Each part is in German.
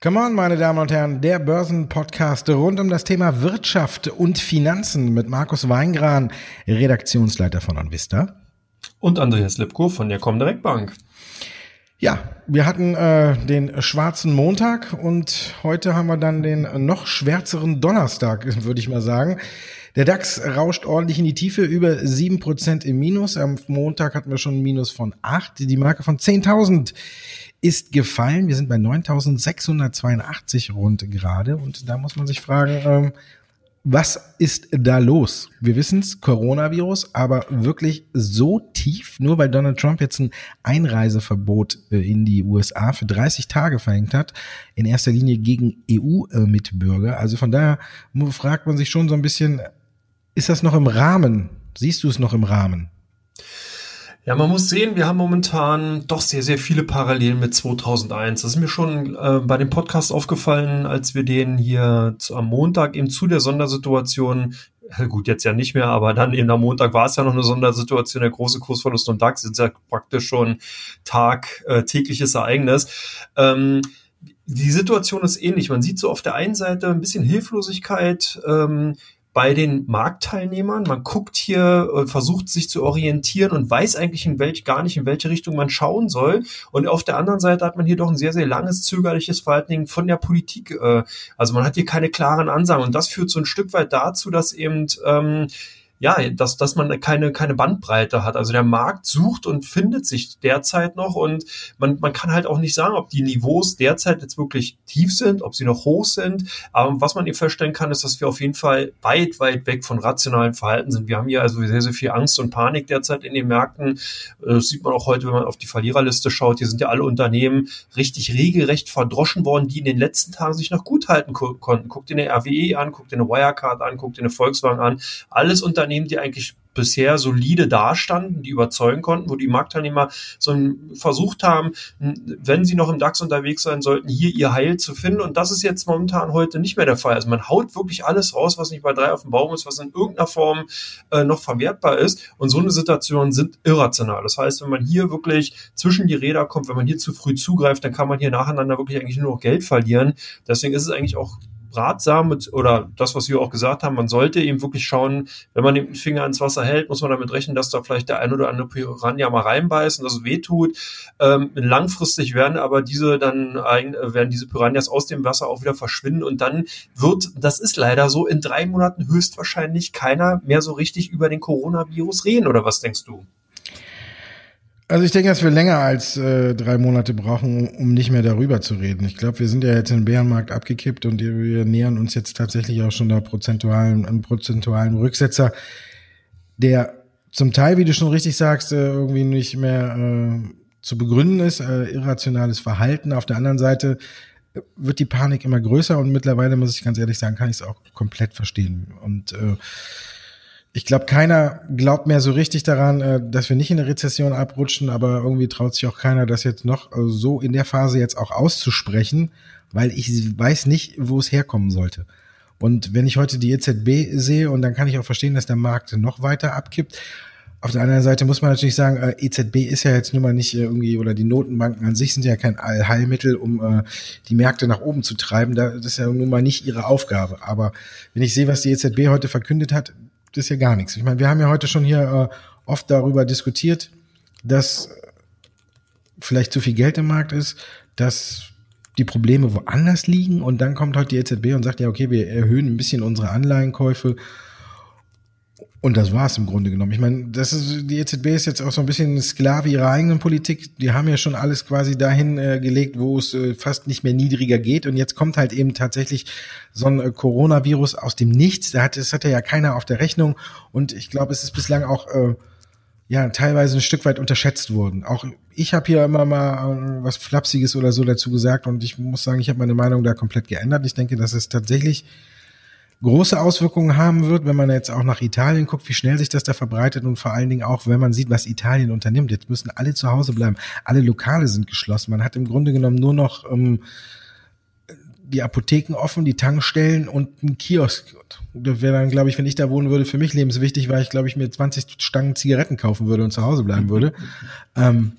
Come on, meine Damen und Herren, der Börsenpodcast rund um das Thema Wirtschaft und Finanzen mit Markus Weingran, Redaktionsleiter von Onvista. Und Andreas Lipko von der Comdirect Bank. Ja, wir hatten äh, den schwarzen Montag und heute haben wir dann den noch schwärzeren Donnerstag, würde ich mal sagen. Der DAX rauscht ordentlich in die Tiefe, über sieben Prozent im Minus. Am Montag hatten wir schon ein Minus von acht. Die Marke von 10.000 ist gefallen. Wir sind bei 9.682 rund gerade. Und da muss man sich fragen, ähm, was ist da los? Wir wissen es, Coronavirus, aber wirklich so tief, nur weil Donald Trump jetzt ein Einreiseverbot äh, in die USA für 30 Tage verhängt hat, in erster Linie gegen EU-Mitbürger. Also von daher fragt man sich schon so ein bisschen, ist das noch im Rahmen? Siehst du es noch im Rahmen? Ja, man muss sehen, wir haben momentan doch sehr, sehr viele Parallelen mit 2001. Das ist mir schon äh, bei dem Podcast aufgefallen, als wir den hier zu, am Montag eben zu der Sondersituation gut, jetzt ja nicht mehr, aber dann eben am Montag war es ja noch eine Sondersituation, der große Kursverlust und DAX ist ja praktisch schon Tag, äh, tägliches Ereignis. Ähm, die Situation ist ähnlich. Man sieht so auf der einen Seite ein bisschen Hilflosigkeit, ähm, bei den Marktteilnehmern. Man guckt hier, äh, versucht sich zu orientieren und weiß eigentlich in welch, gar nicht, in welche Richtung man schauen soll. Und auf der anderen Seite hat man hier doch ein sehr, sehr langes, zögerliches Verhalten von der Politik. Äh, also man hat hier keine klaren Ansagen. Und das führt so ein Stück weit dazu, dass eben ähm, ja, dass, dass man keine, keine Bandbreite hat. Also der Markt sucht und findet sich derzeit noch und man, man kann halt auch nicht sagen, ob die Niveaus derzeit jetzt wirklich tief sind, ob sie noch hoch sind. Aber was man eben feststellen kann, ist, dass wir auf jeden Fall weit, weit weg von rationalen Verhalten sind. Wir haben hier also sehr, sehr viel Angst und Panik derzeit in den Märkten. Das sieht man auch heute, wenn man auf die Verliererliste schaut. Hier sind ja alle Unternehmen richtig regelrecht verdroschen worden, die in den letzten Tagen sich noch gut halten konnten. Guckt dir eine RWE an, guckt dir eine Wirecard an, guckt dir eine Volkswagen an. Alles Unternehmen, Unternehmen, die eigentlich bisher solide dastanden, die überzeugen konnten, wo die Marktteilnehmer so versucht haben, wenn sie noch im DAX unterwegs sein sollten, hier ihr Heil zu finden. Und das ist jetzt momentan heute nicht mehr der Fall. Also man haut wirklich alles raus, was nicht bei drei auf dem Baum ist, was in irgendeiner Form äh, noch verwertbar ist. Und so eine Situation sind irrational. Das heißt, wenn man hier wirklich zwischen die Räder kommt, wenn man hier zu früh zugreift, dann kann man hier nacheinander wirklich eigentlich nur noch Geld verlieren. Deswegen ist es eigentlich auch ratsam mit, oder das, was wir auch gesagt haben, man sollte eben wirklich schauen, wenn man den Finger ins Wasser hält, muss man damit rechnen, dass da vielleicht der ein oder andere Piranha mal reinbeißt und dass es wehtut. Ähm, langfristig werden aber diese dann werden diese Piranhas aus dem Wasser auch wieder verschwinden und dann wird, das ist leider so, in drei Monaten höchstwahrscheinlich keiner mehr so richtig über den Coronavirus reden, oder was denkst du? Also ich denke, dass wir länger als äh, drei Monate brauchen, um nicht mehr darüber zu reden. Ich glaube, wir sind ja jetzt im Bärenmarkt abgekippt und wir nähern uns jetzt tatsächlich auch schon der prozentualen, einen prozentualen Rücksetzer, der zum Teil, wie du schon richtig sagst, äh, irgendwie nicht mehr äh, zu begründen ist, äh, irrationales Verhalten. Auf der anderen Seite wird die Panik immer größer und mittlerweile, muss ich ganz ehrlich sagen, kann ich es auch komplett verstehen. Und äh, ich glaube, keiner glaubt mehr so richtig daran, äh, dass wir nicht in eine Rezession abrutschen, aber irgendwie traut sich auch keiner, das jetzt noch äh, so in der Phase jetzt auch auszusprechen, weil ich weiß nicht, wo es herkommen sollte. Und wenn ich heute die EZB sehe, und dann kann ich auch verstehen, dass der Markt noch weiter abkippt. Auf der anderen Seite muss man natürlich sagen, äh, EZB ist ja jetzt nun mal nicht irgendwie, oder die Notenbanken an sich sind ja kein Allheilmittel, um die Märkte nach oben zu treiben. Das ist ja nun mal nicht ihre Aufgabe. Aber wenn ich sehe, was die EZB heute verkündet hat, das ist ja gar nichts. Ich meine, wir haben ja heute schon hier äh, oft darüber diskutiert, dass vielleicht zu viel Geld im Markt ist, dass die Probleme woanders liegen und dann kommt halt die EZB und sagt ja, okay, wir erhöhen ein bisschen unsere Anleihenkäufe und das war es im Grunde genommen. Ich meine, das ist, die EZB ist jetzt auch so ein bisschen Sklave ihrer eigenen Politik. Die haben ja schon alles quasi dahin äh, gelegt, wo es äh, fast nicht mehr niedriger geht. Und jetzt kommt halt eben tatsächlich so ein äh, Coronavirus aus dem Nichts. Da hat, das hatte ja keiner auf der Rechnung. Und ich glaube, es ist bislang auch äh, ja teilweise ein Stück weit unterschätzt worden. Auch ich habe hier immer mal äh, was Flapsiges oder so dazu gesagt. Und ich muss sagen, ich habe meine Meinung da komplett geändert. Ich denke, dass es tatsächlich große Auswirkungen haben wird, wenn man jetzt auch nach Italien guckt, wie schnell sich das da verbreitet und vor allen Dingen auch, wenn man sieht, was Italien unternimmt. Jetzt müssen alle zu Hause bleiben, alle Lokale sind geschlossen. Man hat im Grunde genommen nur noch ähm, die Apotheken offen, die Tankstellen und ein Kiosk. Das wäre dann, glaube ich, wenn ich da wohnen würde, für mich lebenswichtig, weil ich, glaube ich, mir 20 Stangen Zigaretten kaufen würde und zu Hause bleiben würde. Ähm,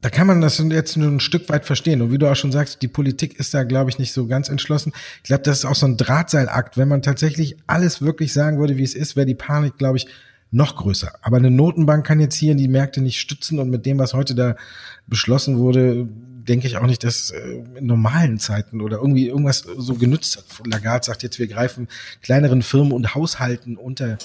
da kann man das jetzt nur ein Stück weit verstehen. Und wie du auch schon sagst, die Politik ist da, glaube ich, nicht so ganz entschlossen. Ich glaube, das ist auch so ein Drahtseilakt. Wenn man tatsächlich alles wirklich sagen würde, wie es ist, wäre die Panik, glaube ich, noch größer. Aber eine Notenbank kann jetzt hier die Märkte nicht stützen und mit dem, was heute da beschlossen wurde, denke ich auch nicht, dass äh, in normalen Zeiten oder irgendwie irgendwas so genützt hat. Lagarde sagt jetzt, wir greifen kleineren Firmen und Haushalten unter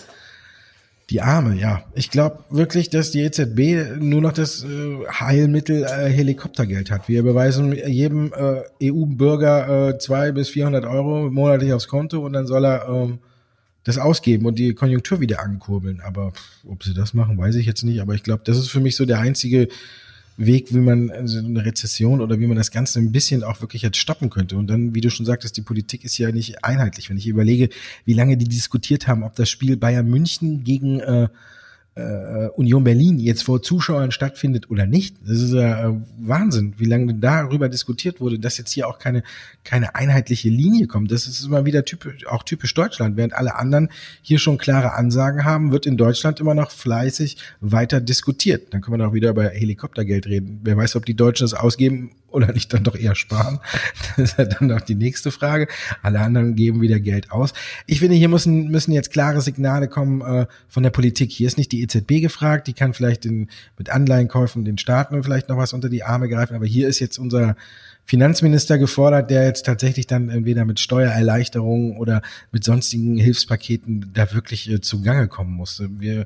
die Arme, ja. Ich glaube wirklich, dass die EZB nur noch das äh, Heilmittel äh, Helikoptergeld hat. Wir beweisen jedem äh, EU-Bürger äh, zwei bis 400 Euro monatlich aufs Konto und dann soll er ähm, das ausgeben und die Konjunktur wieder ankurbeln. Aber pff, ob sie das machen, weiß ich jetzt nicht. Aber ich glaube, das ist für mich so der einzige Weg, wie man also eine Rezession oder wie man das Ganze ein bisschen auch wirklich jetzt stoppen könnte. Und dann, wie du schon sagtest, die Politik ist ja nicht einheitlich. Wenn ich überlege, wie lange die diskutiert haben, ob das Spiel Bayern München gegen äh, äh, Union Berlin jetzt vor Zuschauern stattfindet oder nicht. Das ist ja äh, Wahnsinn, wie lange darüber diskutiert wurde, dass jetzt hier auch keine, keine einheitliche Linie kommt. Das ist immer wieder typisch, auch typisch Deutschland. Während alle anderen hier schon klare Ansagen haben, wird in Deutschland immer noch fleißig weiter diskutiert. Dann können wir doch wieder über Helikoptergeld reden. Wer weiß, ob die Deutschen das ausgeben oder nicht dann doch eher sparen? Das ist ja dann noch die nächste Frage. Alle anderen geben wieder Geld aus. Ich finde, hier müssen, müssen jetzt klare Signale kommen äh, von der Politik. Hier ist nicht die EZB gefragt, die kann vielleicht den, mit Anleihenkäufen den Staaten vielleicht noch was unter die Arme greifen, aber hier ist jetzt unser Finanzminister gefordert, der jetzt tatsächlich dann entweder mit Steuererleichterungen oder mit sonstigen Hilfspaketen da wirklich äh, zugange kommen musste. Wir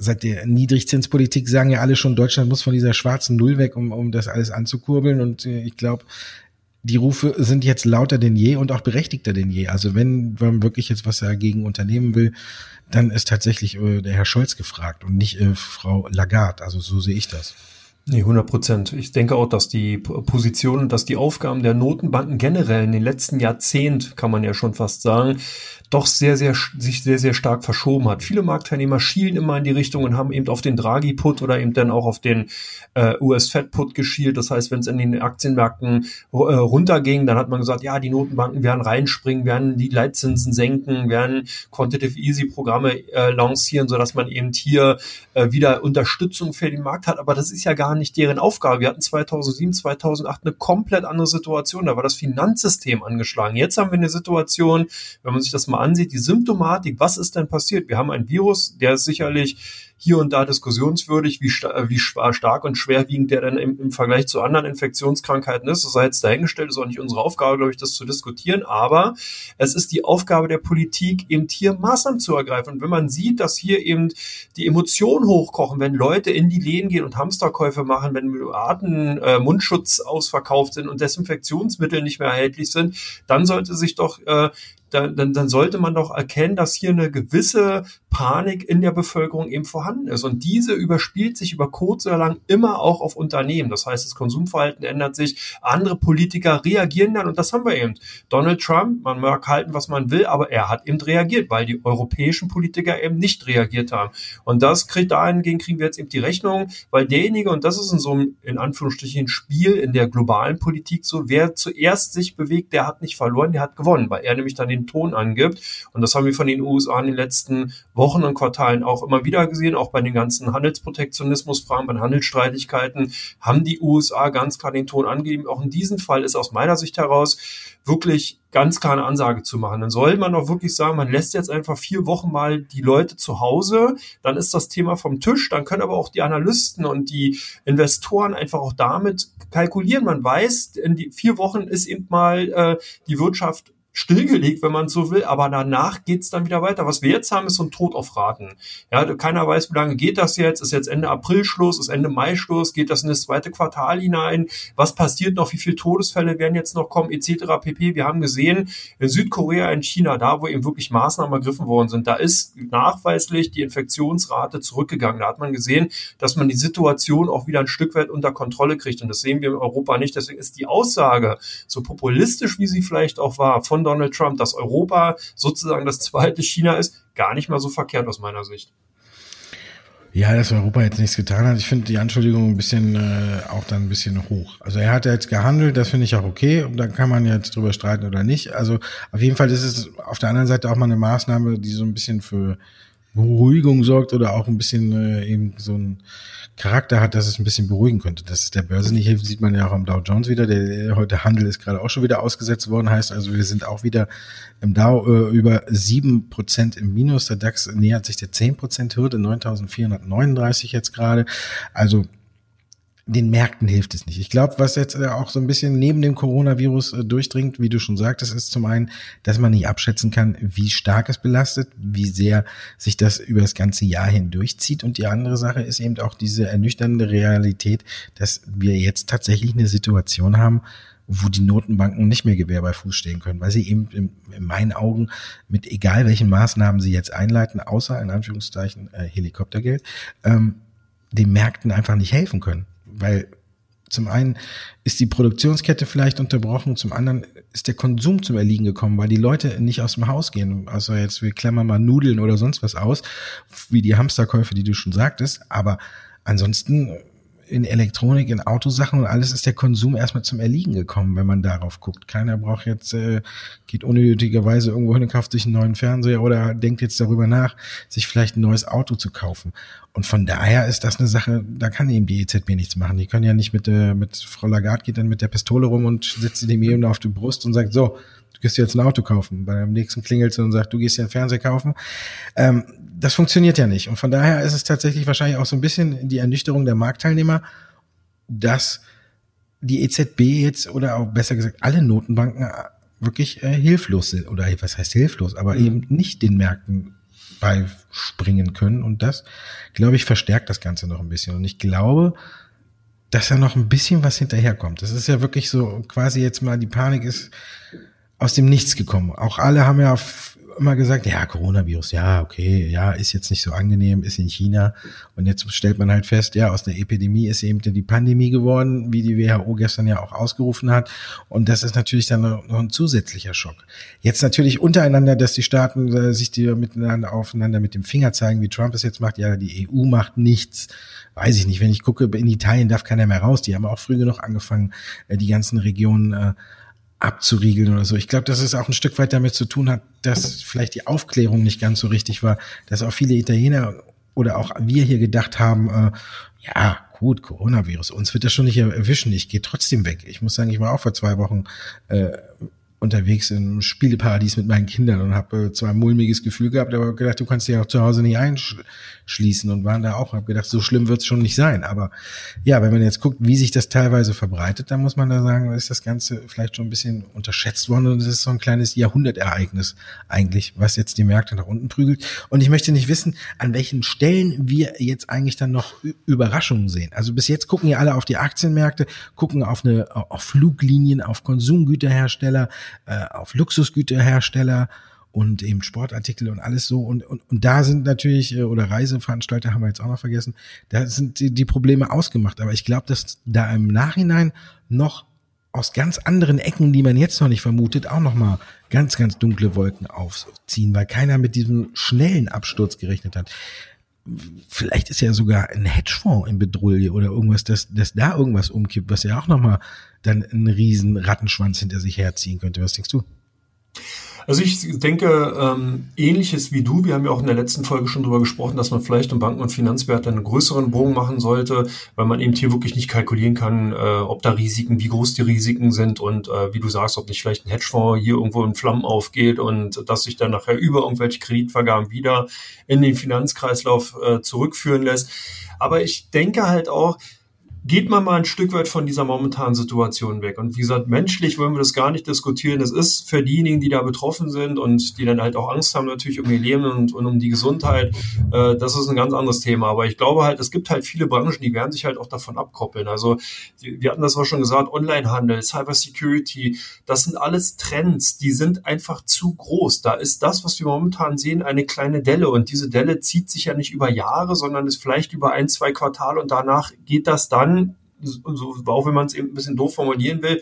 seit der Niedrigzinspolitik sagen ja alle schon, Deutschland muss von dieser schwarzen Null weg, um, um das alles anzukurbeln. Und äh, ich glaube, die Rufe sind jetzt lauter denn je und auch berechtigter denn je. Also wenn man wirklich jetzt was dagegen unternehmen will, dann ist tatsächlich äh, der Herr Scholz gefragt und nicht äh, Frau Lagarde. Also so sehe ich das. Nee, 100 Prozent. Ich denke auch, dass die Positionen, dass die Aufgaben der Notenbanken generell in den letzten Jahrzehnt, kann man ja schon fast sagen, doch sehr, sehr, sich sehr, sehr stark verschoben hat. Viele Marktteilnehmer schielen immer in die Richtung und haben eben auf den Draghi-Put oder eben dann auch auf den äh, US-Fed-Put geschielt. Das heißt, wenn es in den Aktienmärkten äh, runterging, dann hat man gesagt, ja, die Notenbanken werden reinspringen, werden die Leitzinsen senken, werden Quantitative Easy-Programme äh, lancieren, sodass man eben hier äh, wieder Unterstützung für den Markt hat. Aber das ist ja gar nicht deren Aufgabe. Wir hatten 2007, 2008 eine komplett andere Situation. Da war das Finanzsystem angeschlagen. Jetzt haben wir eine Situation, wenn man sich das mal ansieht, die Symptomatik, was ist denn passiert? Wir haben ein Virus, der ist sicherlich hier und da diskussionswürdig, wie, wie stark und schwerwiegend der dann im, im Vergleich zu anderen Infektionskrankheiten ist. Das sei jetzt dahingestellt, ist auch nicht unsere Aufgabe, glaube ich, das zu diskutieren. Aber es ist die Aufgabe der Politik, eben hier Maßnahmen zu ergreifen. Und wenn man sieht, dass hier eben die Emotionen hochkochen, wenn Leute in die Läden gehen und Hamsterkäufe machen, wenn Milliarden äh, Mundschutz ausverkauft sind und Desinfektionsmittel nicht mehr erhältlich sind, dann sollte sich doch äh, dann, dann, dann sollte man doch erkennen, dass hier eine gewisse Panik in der Bevölkerung eben vorhanden ist. Und diese überspielt sich über kurz oder lang immer auch auf Unternehmen. Das heißt, das Konsumverhalten ändert sich, andere Politiker reagieren dann und das haben wir eben. Donald Trump, man mag halten, was man will, aber er hat eben reagiert, weil die europäischen Politiker eben nicht reagiert haben. Und das kriegt dahingehend kriegen wir jetzt eben die Rechnung, weil derjenige, und das ist in so einem, in Anführungsstrichen, Spiel in der globalen Politik so, wer zuerst sich bewegt, der hat nicht verloren, der hat gewonnen, weil er nämlich dann den Ton angibt. Und das haben wir von den USA in den letzten Wochen und Quartalen auch immer wieder gesehen, auch bei den ganzen Handelsprotektionismusfragen, bei Handelsstreitigkeiten haben die USA ganz klar den Ton angegeben. Auch in diesem Fall ist aus meiner Sicht heraus wirklich ganz klar eine Ansage zu machen. Dann soll man doch wirklich sagen, man lässt jetzt einfach vier Wochen mal die Leute zu Hause, dann ist das Thema vom Tisch, dann können aber auch die Analysten und die Investoren einfach auch damit kalkulieren. Man weiß, in die vier Wochen ist eben mal äh, die Wirtschaft stillgelegt, wenn man so will, aber danach geht's dann wieder weiter. Was wir jetzt haben, ist so ein Tod auf Raten. Ja, keiner weiß, wie lange geht das jetzt? Ist jetzt Ende April Schluss? Ist Ende Mai Schluss? Geht das in das zweite Quartal hinein? Was passiert noch? Wie viele Todesfälle werden jetzt noch kommen? Etc. pp. Wir haben gesehen, in Südkorea, in China, da wo eben wirklich Maßnahmen ergriffen worden sind, da ist nachweislich die Infektionsrate zurückgegangen. Da hat man gesehen, dass man die Situation auch wieder ein Stück weit unter Kontrolle kriegt. Und das sehen wir in Europa nicht. Deswegen ist die Aussage, so populistisch wie sie vielleicht auch war, von Donald Trump, dass Europa sozusagen das zweite China ist, gar nicht mal so verkehrt aus meiner Sicht. Ja, dass Europa jetzt nichts getan hat. Ich finde die Anschuldigung ein bisschen äh, auch dann ein bisschen hoch. Also er hat jetzt gehandelt, das finde ich auch okay. Und dann kann man jetzt drüber streiten oder nicht. Also auf jeden Fall ist es auf der anderen Seite auch mal eine Maßnahme, die so ein bisschen für Beruhigung sorgt oder auch ein bisschen äh, eben so ein Charakter hat, dass es ein bisschen beruhigen könnte. Dass es der Börse nicht hilft, sieht man ja auch am Dow Jones wieder. Der, der heute Handel ist gerade auch schon wieder ausgesetzt worden, heißt also, wir sind auch wieder im Dow äh, über sieben Prozent im Minus. Der DAX nähert sich der zehn Prozent Hürde, 9.439 jetzt gerade. Also den Märkten hilft es nicht. Ich glaube, was jetzt äh, auch so ein bisschen neben dem Coronavirus äh, durchdringt, wie du schon sagtest, ist zum einen, dass man nicht abschätzen kann, wie stark es belastet, wie sehr sich das über das ganze Jahr hindurchzieht. Und die andere Sache ist eben auch diese ernüchternde Realität, dass wir jetzt tatsächlich eine Situation haben, wo die Notenbanken nicht mehr Gewehr bei Fuß stehen können, weil sie eben in, in meinen Augen mit egal welchen Maßnahmen sie jetzt einleiten, außer in Anführungszeichen äh, Helikoptergeld, ähm, den Märkten einfach nicht helfen können weil zum einen ist die Produktionskette vielleicht unterbrochen, zum anderen ist der Konsum zum Erliegen gekommen, weil die Leute nicht aus dem Haus gehen. Also jetzt, wir klammern mal Nudeln oder sonst was aus, wie die Hamsterkäufe, die du schon sagtest. Aber ansonsten in Elektronik, in Autosachen und alles ist der Konsum erstmal zum Erliegen gekommen, wenn man darauf guckt. Keiner braucht jetzt, äh, geht unnötigerweise irgendwo hin und kauft sich einen neuen Fernseher oder denkt jetzt darüber nach, sich vielleicht ein neues Auto zu kaufen. Und von daher ist das eine Sache, da kann eben die EZB nichts machen. Die können ja nicht mit, äh, mit Frau Lagarde geht dann mit der Pistole rum und sitzt dem eben auf die Brust und sagt, so, du gehst jetzt ein Auto kaufen. Beim nächsten klingelt sie und sagt, du gehst ja einen Fernseher kaufen. Ähm, das funktioniert ja nicht. Und von daher ist es tatsächlich wahrscheinlich auch so ein bisschen die Ernüchterung der Marktteilnehmer, dass die EZB jetzt oder auch besser gesagt alle Notenbanken wirklich äh, hilflos sind oder was heißt hilflos, aber mhm. eben nicht den Märkten beispringen können und das, glaube ich, verstärkt das Ganze noch ein bisschen und ich glaube, dass da noch ein bisschen was hinterherkommt. Das ist ja wirklich so quasi jetzt mal die Panik ist aus dem Nichts gekommen. Auch alle haben ja immer gesagt, ja, Coronavirus, ja, okay, ja, ist jetzt nicht so angenehm, ist in China. Und jetzt stellt man halt fest, ja, aus der Epidemie ist eben die Pandemie geworden, wie die WHO gestern ja auch ausgerufen hat. Und das ist natürlich dann noch ein zusätzlicher Schock. Jetzt natürlich untereinander, dass die Staaten äh, sich die miteinander aufeinander mit dem Finger zeigen, wie Trump es jetzt macht. Ja, die EU macht nichts. Weiß ich nicht. Wenn ich gucke, in Italien darf keiner mehr raus. Die haben auch früh genug angefangen, äh, die ganzen Regionen äh, abzuriegeln oder so. Ich glaube, dass es auch ein Stück weit damit zu tun hat, dass vielleicht die Aufklärung nicht ganz so richtig war, dass auch viele Italiener oder auch wir hier gedacht haben, äh, ja, gut, Coronavirus, uns wird das schon nicht erwischen, ich gehe trotzdem weg. Ich muss sagen, ich war auch vor zwei Wochen äh, unterwegs im Spieleparadies mit meinen Kindern und habe äh, zwar ein mulmiges Gefühl gehabt, aber gedacht, du kannst dich auch zu Hause nicht einschließen und waren da auch, habe gedacht, so schlimm wird es schon nicht sein. Aber ja, wenn man jetzt guckt, wie sich das teilweise verbreitet, dann muss man da sagen, ist das Ganze vielleicht schon ein bisschen unterschätzt worden und es ist so ein kleines Jahrhundertereignis eigentlich, was jetzt die Märkte nach unten prügelt. Und ich möchte nicht wissen, an welchen Stellen wir jetzt eigentlich dann noch Überraschungen sehen. Also bis jetzt gucken ja alle auf die Aktienmärkte, gucken auf eine auf Fluglinien, auf Konsumgüterhersteller, äh, auf Luxusgüterhersteller und eben Sportartikel und alles so. Und, und, und da sind natürlich, äh, oder Reiseveranstalter haben wir jetzt auch noch vergessen, da sind die, die Probleme ausgemacht. Aber ich glaube, dass da im Nachhinein noch aus ganz anderen Ecken, die man jetzt noch nicht vermutet, auch noch mal ganz, ganz dunkle Wolken aufziehen, weil keiner mit diesem schnellen Absturz gerechnet hat. Vielleicht ist ja sogar ein Hedgefonds in Bedrulle oder irgendwas, dass, dass da irgendwas umkippt, was ja auch noch mal dann einen riesen Rattenschwanz hinter sich herziehen könnte. Was denkst du? Also ich denke, ähm, ähnliches wie du, wir haben ja auch in der letzten Folge schon drüber gesprochen, dass man vielleicht im Banken- und Finanzwert einen größeren Bogen machen sollte, weil man eben hier wirklich nicht kalkulieren kann, äh, ob da Risiken, wie groß die Risiken sind und äh, wie du sagst, ob nicht vielleicht ein Hedgefonds hier irgendwo in Flammen aufgeht und dass sich dann nachher über irgendwelche Kreditvergaben wieder in den Finanzkreislauf äh, zurückführen lässt. Aber ich denke halt auch, geht man mal ein Stück weit von dieser momentanen Situation weg. Und wie gesagt, menschlich wollen wir das gar nicht diskutieren. Es ist für diejenigen, die da betroffen sind und die dann halt auch Angst haben natürlich um ihr Leben und, und um die Gesundheit, äh, das ist ein ganz anderes Thema. Aber ich glaube halt, es gibt halt viele Branchen, die werden sich halt auch davon abkoppeln. Also wir hatten das auch schon gesagt, Onlinehandel, Cybersecurity, das sind alles Trends, die sind einfach zu groß. Da ist das, was wir momentan sehen, eine kleine Delle. Und diese Delle zieht sich ja nicht über Jahre, sondern ist vielleicht über ein, zwei Quartale und danach geht das dann so, auch wenn man es eben ein bisschen doof formulieren will,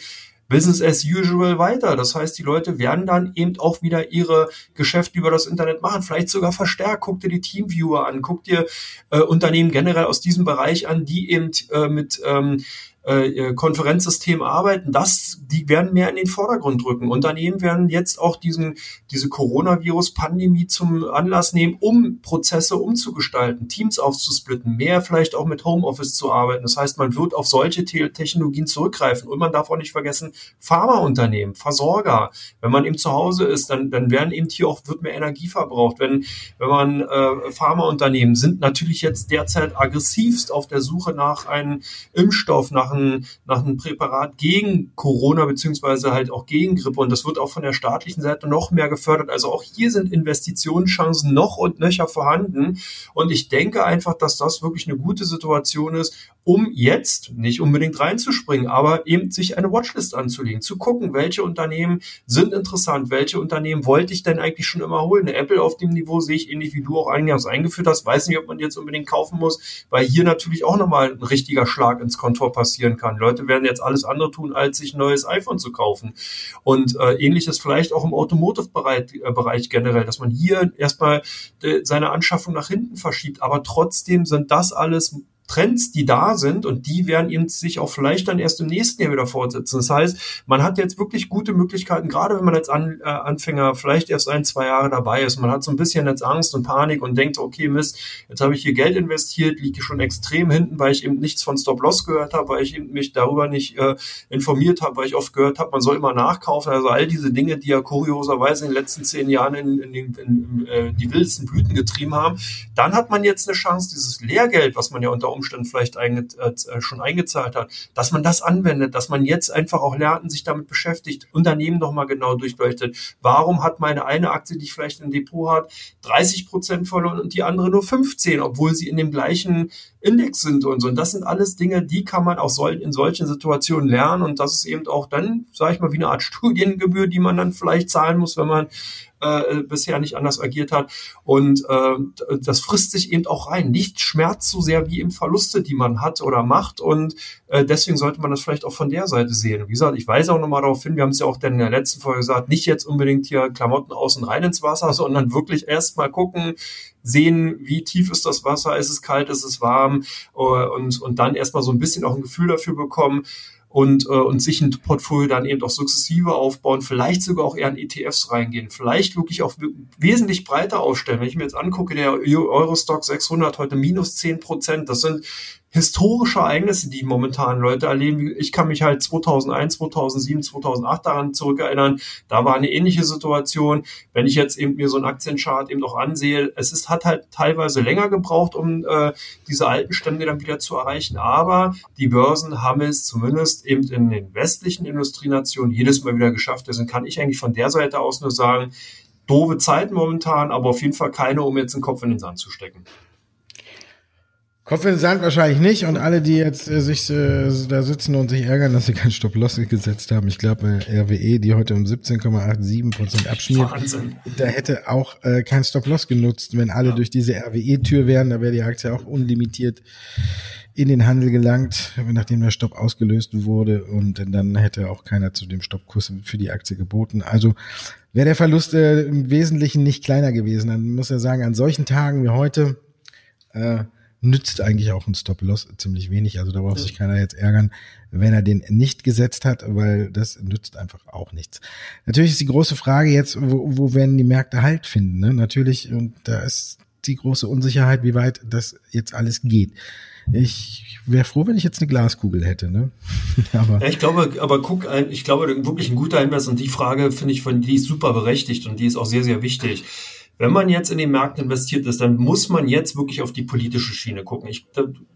Business as usual weiter. Das heißt, die Leute werden dann eben auch wieder ihre Geschäfte über das Internet machen, vielleicht sogar verstärkt. Guck dir die Teamviewer an, guck dir äh, Unternehmen generell aus diesem Bereich an, die eben äh, mit ähm, äh, Konferenzsystem arbeiten, das, die werden mehr in den Vordergrund rücken. Unternehmen werden jetzt auch diesen, diese Coronavirus-Pandemie zum Anlass nehmen, um Prozesse umzugestalten, Teams aufzusplitten, mehr vielleicht auch mit Homeoffice zu arbeiten. Das heißt, man wird auf solche Technologien zurückgreifen. Und man darf auch nicht vergessen, Pharmaunternehmen, Versorger. Wenn man eben zu Hause ist, dann, dann werden eben hier auch, wird mehr Energie verbraucht. Wenn, wenn man äh, Pharmaunternehmen sind natürlich jetzt derzeit aggressivst auf der Suche nach einem Impfstoff, nach einem ein, nach einem Präparat gegen Corona beziehungsweise halt auch gegen Grippe und das wird auch von der staatlichen Seite noch mehr gefördert. Also auch hier sind Investitionschancen noch und nöcher vorhanden und ich denke einfach, dass das wirklich eine gute Situation ist, um jetzt nicht unbedingt reinzuspringen, aber eben sich eine Watchlist anzulegen, zu gucken, welche Unternehmen sind interessant, welche Unternehmen wollte ich denn eigentlich schon immer holen. Eine Apple auf dem Niveau sehe ich ähnlich wie du auch eingangs eingeführt hast, weiß nicht, ob man jetzt unbedingt kaufen muss, weil hier natürlich auch nochmal ein richtiger Schlag ins Kontor passieren kann. Leute werden jetzt alles andere tun, als sich ein neues iPhone zu kaufen. Und äh, ähnliches vielleicht auch im Automotive-Bereich äh, generell, dass man hier erstmal äh, seine Anschaffung nach hinten verschiebt. Aber trotzdem sind das alles Trends, die da sind und die werden eben sich auch vielleicht dann erst im nächsten Jahr wieder fortsetzen. Das heißt, man hat jetzt wirklich gute Möglichkeiten, gerade wenn man als An äh, Anfänger vielleicht erst ein, zwei Jahre dabei ist. Man hat so ein bisschen jetzt Angst und Panik und denkt, okay, Mist, jetzt habe ich hier Geld investiert, liege schon extrem hinten, weil ich eben nichts von Stop-Loss gehört habe, weil ich eben mich darüber nicht äh, informiert habe, weil ich oft gehört habe, man soll immer nachkaufen. Also all diese Dinge, die ja kurioserweise in den letzten zehn Jahren in, in, in, in äh, die wildesten Blüten getrieben haben. Dann hat man jetzt eine Chance, dieses Lehrgeld, was man ja unter Umständen vielleicht einge äh, äh, schon eingezahlt hat, dass man das anwendet, dass man jetzt einfach auch lernt und sich damit beschäftigt, Unternehmen nochmal genau durchleuchtet. Warum hat meine eine Aktie, die ich vielleicht im Depot hat, 30 Prozent verloren und die andere nur 15, obwohl sie in dem gleichen Index sind und so. Und das sind alles Dinge, die kann man auch in solchen Situationen lernen. Und das ist eben auch dann, sage ich mal, wie eine Art Studiengebühr, die man dann vielleicht zahlen muss, wenn man äh, bisher nicht anders agiert hat. Und äh, das frisst sich eben auch rein. Nichts schmerzt so sehr wie im Verluste, die man hat oder macht. Und äh, deswegen sollte man das vielleicht auch von der Seite sehen. Wie gesagt, ich weise auch nochmal darauf hin, wir haben es ja auch dann in der letzten Folge gesagt, nicht jetzt unbedingt hier Klamotten außen rein ins Wasser, sondern wirklich erst mal gucken, sehen, wie tief ist das Wasser, ist es kalt, ist es warm äh, und, und dann erstmal so ein bisschen auch ein Gefühl dafür bekommen, und, äh, und sich ein Portfolio dann eben auch sukzessive aufbauen, vielleicht sogar auch eher in ETFs reingehen, vielleicht wirklich auch wesentlich breiter aufstellen. Wenn ich mir jetzt angucke, der Eurostock 600 heute minus 10 Prozent, das sind historische Ereignisse, die momentan Leute erleben. Ich kann mich halt 2001, 2007, 2008 daran zurückerinnern. Da war eine ähnliche Situation. Wenn ich jetzt eben mir so einen Aktienchart eben auch ansehe, es ist, hat halt teilweise länger gebraucht, um äh, diese alten Stände dann wieder zu erreichen. Aber die Börsen haben es zumindest eben in den westlichen Industrienationen jedes Mal wieder geschafft. Deswegen kann ich eigentlich von der Seite aus nur sagen, doofe Zeiten momentan, aber auf jeden Fall keine, um jetzt den Kopf in den Sand zu stecken. Kopf in den Sand wahrscheinlich nicht und alle, die jetzt äh, sich äh, da sitzen und sich ärgern, dass sie keinen Stop-Loss gesetzt haben, ich glaube äh, RWE, die heute um 17,87 Prozent abschmiert, Wahnsinn. da hätte auch äh, kein Stop-Loss genutzt, wenn alle ja. durch diese RWE-Tür wären, da wäre die Aktie auch unlimitiert in den Handel gelangt, nachdem der Stopp ausgelöst wurde und dann hätte auch keiner zu dem Stoppkurs für die Aktie geboten. Also wäre der Verlust äh, im Wesentlichen nicht kleiner gewesen. Dann muss er sagen, an solchen Tagen wie heute äh, nützt eigentlich auch ein Stop-Loss ziemlich wenig. Also da braucht sich keiner jetzt ärgern, wenn er den nicht gesetzt hat, weil das nützt einfach auch nichts. Natürlich ist die große Frage jetzt, wo, wo werden die Märkte Halt finden? Ne? Natürlich, und da ist die große Unsicherheit, wie weit das jetzt alles geht. Ich wäre froh, wenn ich jetzt eine Glaskugel hätte, ne? aber ja, ich glaube, aber guck, ich glaube wirklich ein guter Hinweis und die Frage finde ich von die ist super berechtigt und die ist auch sehr sehr wichtig. Wenn man jetzt in den Markt investiert ist, dann muss man jetzt wirklich auf die politische Schiene gucken. Ich,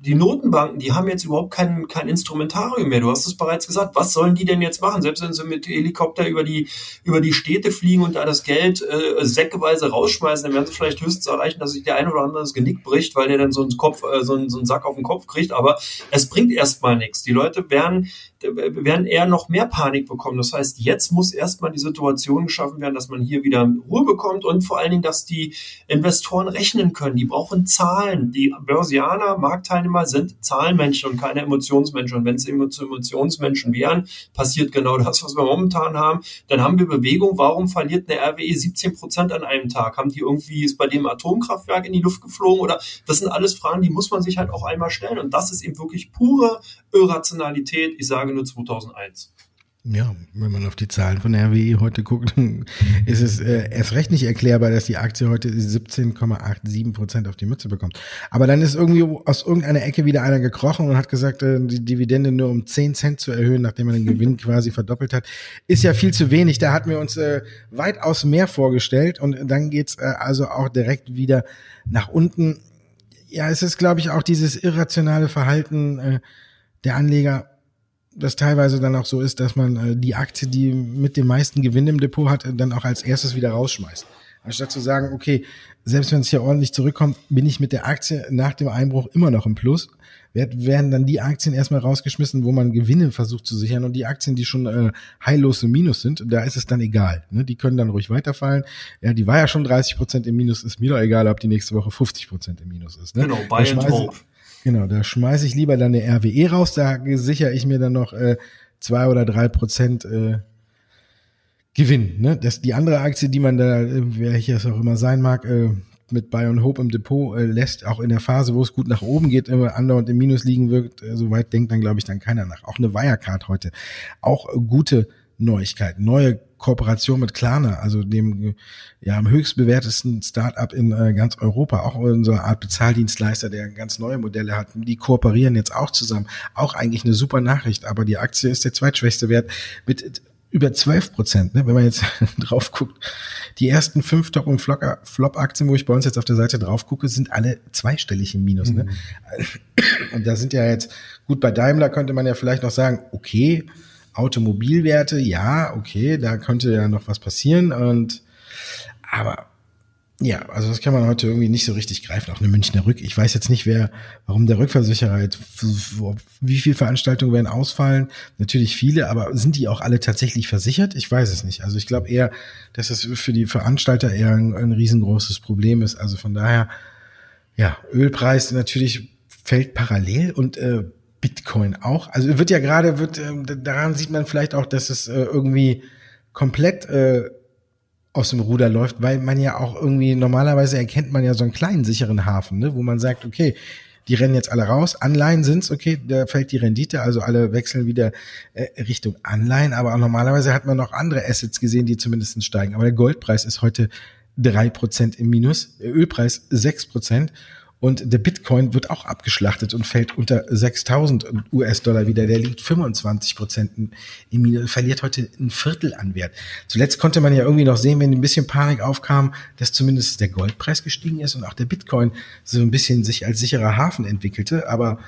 die Notenbanken, die haben jetzt überhaupt kein, kein Instrumentarium mehr. Du hast es bereits gesagt. Was sollen die denn jetzt machen? Selbst wenn sie mit Helikopter über die, über die Städte fliegen und da das Geld äh, säckeweise rausschmeißen, dann werden sie vielleicht höchstens erreichen, dass sich der ein oder andere das Genick bricht, weil der dann so einen Kopf, äh, so, einen, so einen Sack auf den Kopf kriegt. Aber es bringt erstmal nichts. Die Leute werden werden eher noch mehr Panik bekommen. Das heißt, jetzt muss erstmal die Situation geschaffen werden, dass man hier wieder Ruhe bekommt und vor allen Dingen, dass die Investoren rechnen können. Die brauchen Zahlen. Die Börsianer, Marktteilnehmer sind Zahlenmenschen und keine Emotionsmenschen. Und wenn es Emotionsmenschen wären, passiert genau das, was wir momentan haben. Dann haben wir Bewegung. Warum verliert eine RWE 17 Prozent an einem Tag? Haben die irgendwie, ist bei dem Atomkraftwerk in die Luft geflogen? Oder das sind alles Fragen, die muss man sich halt auch einmal stellen. Und das ist eben wirklich pure Irrationalität. Ich sage nur 2001. Ja, wenn man auf die Zahlen von RWE heute guckt, ist es äh, erst recht nicht erklärbar, dass die Aktie heute 17,87 Prozent auf die Mütze bekommt. Aber dann ist irgendwie aus irgendeiner Ecke wieder einer gekrochen und hat gesagt, äh, die Dividende nur um 10 Cent zu erhöhen, nachdem man den Gewinn quasi verdoppelt hat, ist ja viel zu wenig. Da hatten wir uns äh, weitaus mehr vorgestellt und dann geht's äh, also auch direkt wieder nach unten. Ja, es ist, glaube ich, auch dieses irrationale Verhalten äh, der Anleger das teilweise dann auch so ist, dass man äh, die Aktie, die mit dem meisten Gewinn im Depot hat, dann auch als erstes wieder rausschmeißt. Anstatt zu sagen, okay, selbst wenn es hier ordentlich zurückkommt, bin ich mit der Aktie nach dem Einbruch immer noch im Plus. Werden dann die Aktien erstmal rausgeschmissen, wo man Gewinne versucht zu sichern und die Aktien, die schon äh, heillos im Minus sind, da ist es dann egal. Ne? Die können dann ruhig weiterfallen. Ja, die war ja schon 30 Prozent im Minus, ist mir doch egal, ob die nächste Woche 50 Prozent im Minus ist. Ne? Genau, buy and. Genau, da schmeiße ich lieber dann eine RWE raus, da sichere ich mir dann noch äh, zwei oder drei Prozent äh, Gewinn. Ne? Das, die andere Aktie, die man da, äh, wer ich es auch immer sein mag, äh, mit Buy and Hope im Depot äh, lässt, auch in der Phase, wo es gut nach oben geht, immer andauernd im Minus liegen wird, äh, soweit denkt dann, glaube ich, dann keiner nach. Auch eine Wirecard heute. Auch äh, gute Neuigkeiten. Neue Kooperation mit Klarna, also dem ja am höchst bewertesten Startup in äh, ganz Europa, auch so einer Art Bezahldienstleister, der ganz neue Modelle hat. Die kooperieren jetzt auch zusammen. Auch eigentlich eine super Nachricht, aber die Aktie ist der zweitschwächste Wert mit über 12 Prozent, ne? wenn man jetzt drauf guckt. Die ersten fünf Top- und Flop-Aktien, wo ich bei uns jetzt auf der Seite drauf gucke, sind alle zweistellig im Minus. Ne? Mhm. Ne? Und da sind ja jetzt, gut, bei Daimler könnte man ja vielleicht noch sagen, okay, Automobilwerte, ja, okay, da könnte ja noch was passieren und aber ja, also das kann man heute irgendwie nicht so richtig greifen. Auch eine Münchner Rück. Ich weiß jetzt nicht, wer, warum der Rückversicherer wie viele Veranstaltungen werden ausfallen. Natürlich viele, aber sind die auch alle tatsächlich versichert? Ich weiß es nicht. Also ich glaube eher, dass es für die Veranstalter eher ein, ein riesengroßes Problem ist. Also von daher, ja, Ölpreis natürlich fällt parallel und äh, Bitcoin auch. Also wird ja gerade, wird, äh, daran sieht man vielleicht auch, dass es äh, irgendwie komplett äh, aus dem Ruder läuft, weil man ja auch irgendwie, normalerweise erkennt man ja so einen kleinen sicheren Hafen, ne, wo man sagt, okay, die rennen jetzt alle raus, Anleihen sind's, okay, da fällt die Rendite, also alle wechseln wieder äh, Richtung Anleihen, aber auch normalerweise hat man noch andere Assets gesehen, die zumindest steigen. Aber der Goldpreis ist heute drei Prozent im Minus, der Ölpreis sechs Prozent und der Bitcoin wird auch abgeschlachtet und fällt unter 6000 US-Dollar wieder. Der liegt 25 Prozent im Minus, verliert heute ein Viertel an Wert. Zuletzt konnte man ja irgendwie noch sehen, wenn ein bisschen Panik aufkam, dass zumindest der Goldpreis gestiegen ist und auch der Bitcoin so ein bisschen sich als sicherer Hafen entwickelte. Aber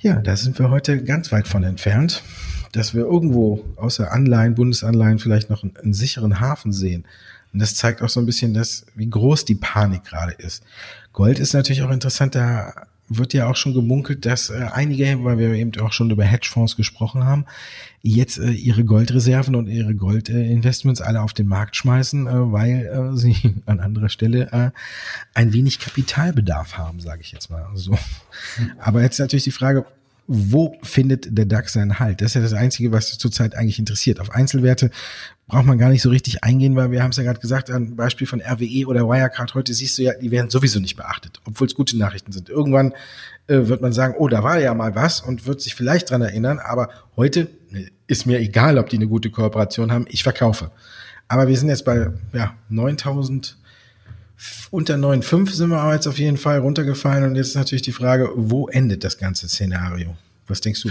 ja, da sind wir heute ganz weit von entfernt, dass wir irgendwo außer Anleihen, Bundesanleihen vielleicht noch einen, einen sicheren Hafen sehen. Und das zeigt auch so ein bisschen, dass, wie groß die Panik gerade ist. Gold ist natürlich auch interessant, da wird ja auch schon gemunkelt, dass äh, einige, weil wir eben auch schon über Hedgefonds gesprochen haben, jetzt äh, ihre Goldreserven und ihre Goldinvestments äh, alle auf den Markt schmeißen, äh, weil äh, sie an anderer Stelle äh, ein wenig Kapitalbedarf haben, sage ich jetzt mal so. Aber jetzt natürlich die Frage, wo findet der DAX seinen Halt? Das ist ja das Einzige, was zurzeit eigentlich interessiert. Auf Einzelwerte braucht man gar nicht so richtig eingehen, weil wir haben es ja gerade gesagt, ein Beispiel von RWE oder Wirecard heute siehst du ja, die werden sowieso nicht beachtet, obwohl es gute Nachrichten sind. Irgendwann äh, wird man sagen, oh, da war ja mal was und wird sich vielleicht dran erinnern, aber heute ist mir egal, ob die eine gute Kooperation haben, ich verkaufe. Aber wir sind jetzt bei ja, 9000 unter 9,5 sind wir aber jetzt auf jeden Fall runtergefallen. Und jetzt ist natürlich die Frage, wo endet das ganze Szenario? Was denkst du?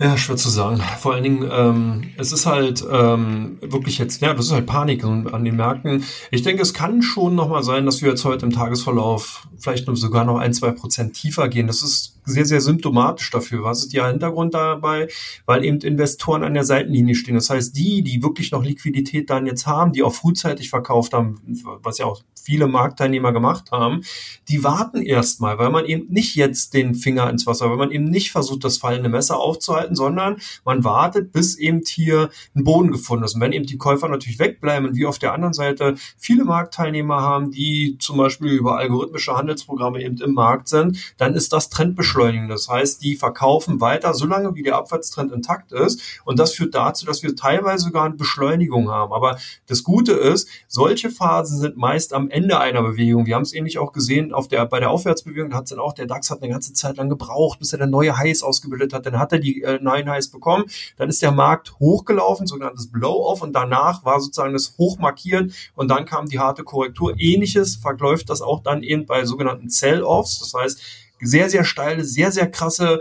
Ja, schwer zu sagen. Vor allen Dingen, ähm, es ist halt ähm, wirklich jetzt, ja, das ist halt Panik an den Märkten. Ich denke, es kann schon nochmal sein, dass wir jetzt heute im Tagesverlauf vielleicht sogar noch ein, zwei Prozent tiefer gehen. Das ist sehr, sehr symptomatisch dafür. Was ist der Hintergrund dabei? Weil eben Investoren an der Seitenlinie stehen. Das heißt, die, die wirklich noch Liquidität dann jetzt haben, die auch frühzeitig verkauft haben, was ja auch viele Marktteilnehmer gemacht haben, die warten erstmal, weil man eben nicht jetzt den Finger ins Wasser, weil man eben nicht versucht, das fallende Messer aufzuhalten, sondern man wartet, bis eben hier ein Boden gefunden ist. Und wenn eben die Käufer natürlich wegbleiben und wie auf der anderen Seite viele Marktteilnehmer haben, die zum Beispiel über algorithmische Handelsprogramme eben im Markt sind, dann ist das Trendbeschleunigung. Das heißt, die verkaufen weiter, solange wie der Abwärtstrend intakt ist. Und das führt dazu, dass wir teilweise sogar eine Beschleunigung haben. Aber das Gute ist, solche Phasen sind meist am Ende einer Bewegung. Wir haben es ähnlich auch gesehen auf der, bei der Aufwärtsbewegung, hat es dann auch, der DAX hat eine ganze Zeit lang gebraucht, bis er dann neue Highs ausgebildet hat. Dann hat er die äh, neuen Highs bekommen. Dann ist der Markt hochgelaufen, sogenanntes Blow-off und danach war sozusagen das hoch markiert und dann kam die harte Korrektur. Ähnliches verläuft das auch dann eben bei sogenannten Sell-Offs. Das heißt, sehr, sehr steile, sehr, sehr krasse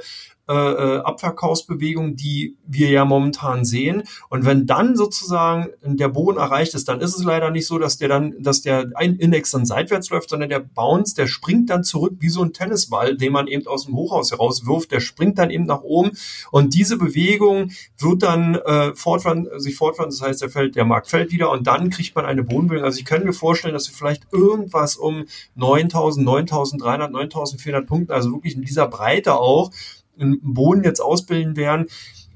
äh, äh, Abverkaufsbewegung, die wir ja momentan sehen. Und wenn dann sozusagen der Boden erreicht ist, dann ist es leider nicht so, dass der dann, dass der ein Index dann seitwärts läuft, sondern der Bounce, der springt dann zurück wie so ein Tennisball, den man eben aus dem Hochhaus herauswirft. Der springt dann eben nach oben und diese Bewegung wird dann äh, fortfahren, sich fortfahren. Das heißt, der fällt, der Markt fällt wieder und dann kriegt man eine Bodenbewegung. Also ich kann mir vorstellen, dass wir vielleicht irgendwas um 9.000, 9.300, 9.400 Punkten, also wirklich in dieser Breite auch einen Boden jetzt ausbilden werden,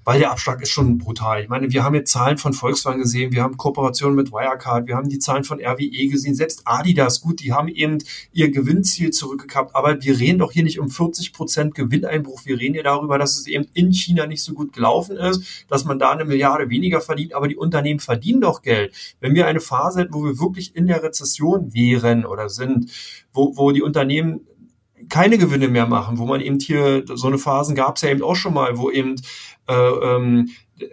weil der Abschlag ist schon brutal. Ich meine, wir haben jetzt Zahlen von Volkswagen gesehen, wir haben Kooperationen mit Wirecard, wir haben die Zahlen von RWE gesehen, selbst Adidas, gut, die haben eben ihr Gewinnziel zurückgekappt, aber wir reden doch hier nicht um 40 Prozent Gewinneinbruch, wir reden ja darüber, dass es eben in China nicht so gut gelaufen ist, dass man da eine Milliarde weniger verdient, aber die Unternehmen verdienen doch Geld. Wenn wir eine Phase hätten, wo wir wirklich in der Rezession wären oder sind, wo, wo die Unternehmen keine Gewinne mehr machen, wo man eben hier, so eine Phasen gab es ja eben auch schon mal, wo eben äh, ähm,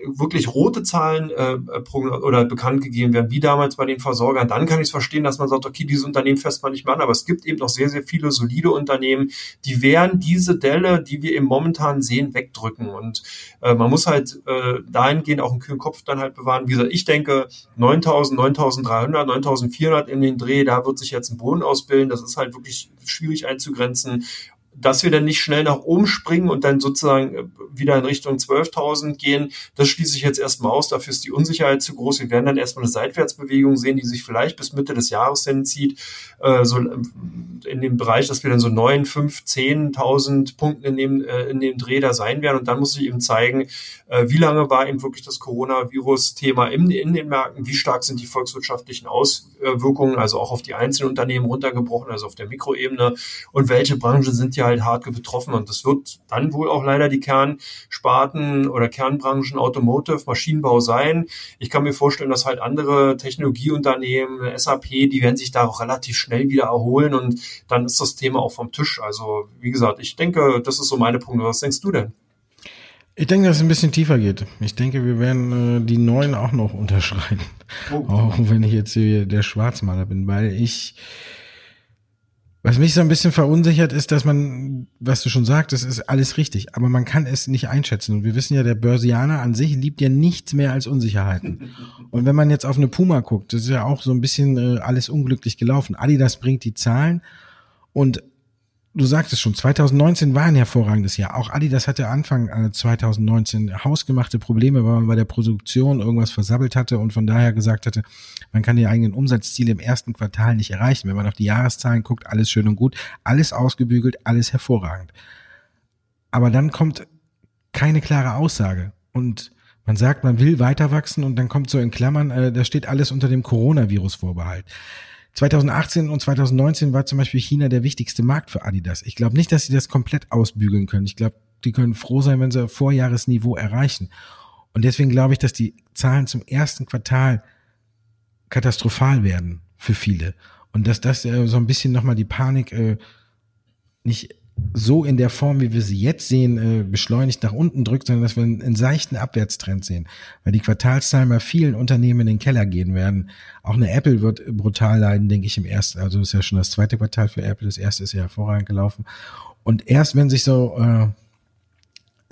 wirklich rote Zahlen äh, oder bekannt gegeben werden, wie damals bei den Versorgern, dann kann ich es verstehen, dass man sagt, okay, diese Unternehmen fässt man nicht mehr an, aber es gibt eben noch sehr, sehr viele solide Unternehmen, die werden diese Delle, die wir eben momentan sehen, wegdrücken. Und äh, man muss halt äh, dahingehend auch einen kühlen Kopf dann halt bewahren. Wie gesagt, ich denke 9000, 9300, 9400 in den Dreh, da wird sich jetzt ein Boden ausbilden, das ist halt wirklich schwierig einzugrenzen dass wir dann nicht schnell nach oben springen und dann sozusagen äh, wieder in Richtung 12.000 gehen, das schließe ich jetzt erstmal aus. Dafür ist die Unsicherheit zu groß. Wir werden dann erstmal eine Seitwärtsbewegung sehen, die sich vielleicht bis Mitte des Jahres hinzieht, äh, so in dem Bereich, dass wir dann so 9, 5, 10.000 Punkten in dem, äh, in dem Dreh da sein werden. Und dann muss ich eben zeigen, äh, wie lange war eben wirklich das Coronavirus-Thema in, in den Märkten, wie stark sind die volkswirtschaftlichen Auswirkungen, also auch auf die einzelnen Unternehmen runtergebrochen, also auf der Mikroebene und welche Branchen sind ja halt hart betroffen. Und das wird dann wohl auch leider die Kernsparten oder Kernbranchen Automotive, Maschinenbau sein. Ich kann mir vorstellen, dass halt andere Technologieunternehmen, SAP, die werden sich da auch relativ schnell wieder erholen und dann ist das Thema auch vom Tisch. Also wie gesagt, ich denke, das ist so meine Punkte. Was denkst du denn? Ich denke, dass es ein bisschen tiefer geht. Ich denke, wir werden äh, die neuen auch noch unterschreiten. Oh. Auch wenn ich jetzt hier der Schwarzmaler bin, weil ich was mich so ein bisschen verunsichert ist, dass man, was du schon sagtest, ist alles richtig, aber man kann es nicht einschätzen. Und wir wissen ja, der Börsianer an sich liebt ja nichts mehr als Unsicherheiten. Und wenn man jetzt auf eine Puma guckt, das ist ja auch so ein bisschen äh, alles unglücklich gelaufen. Adidas bringt die Zahlen und du sagtest schon, 2019 war ein hervorragendes Jahr. Auch Adidas hatte Anfang 2019 äh, hausgemachte Probleme, weil man bei der Produktion irgendwas versabbelt hatte und von daher gesagt hatte, man kann die eigenen Umsatzziele im ersten Quartal nicht erreichen. Wenn man auf die Jahreszahlen guckt, alles schön und gut, alles ausgebügelt, alles hervorragend. Aber dann kommt keine klare Aussage und man sagt, man will weiter wachsen und dann kommt so in Klammern, äh, da steht alles unter dem Coronavirus-Vorbehalt. 2018 und 2019 war zum Beispiel China der wichtigste Markt für Adidas. Ich glaube nicht, dass sie das komplett ausbügeln können. Ich glaube, die können froh sein, wenn sie Vorjahresniveau erreichen. Und deswegen glaube ich, dass die Zahlen zum ersten Quartal katastrophal werden für viele. Und dass das äh, so ein bisschen nochmal die Panik äh, nicht so in der Form, wie wir sie jetzt sehen, äh, beschleunigt nach unten drückt, sondern dass wir einen, seichten Abwärtstrend sehen. Weil die Quartalszahlen bei vielen Unternehmen in den Keller gehen werden. Auch eine Apple wird brutal leiden, denke ich, im ersten. Also ist ja schon das zweite Quartal für Apple. Das erste ist ja hervorragend gelaufen. Und erst wenn sich so äh,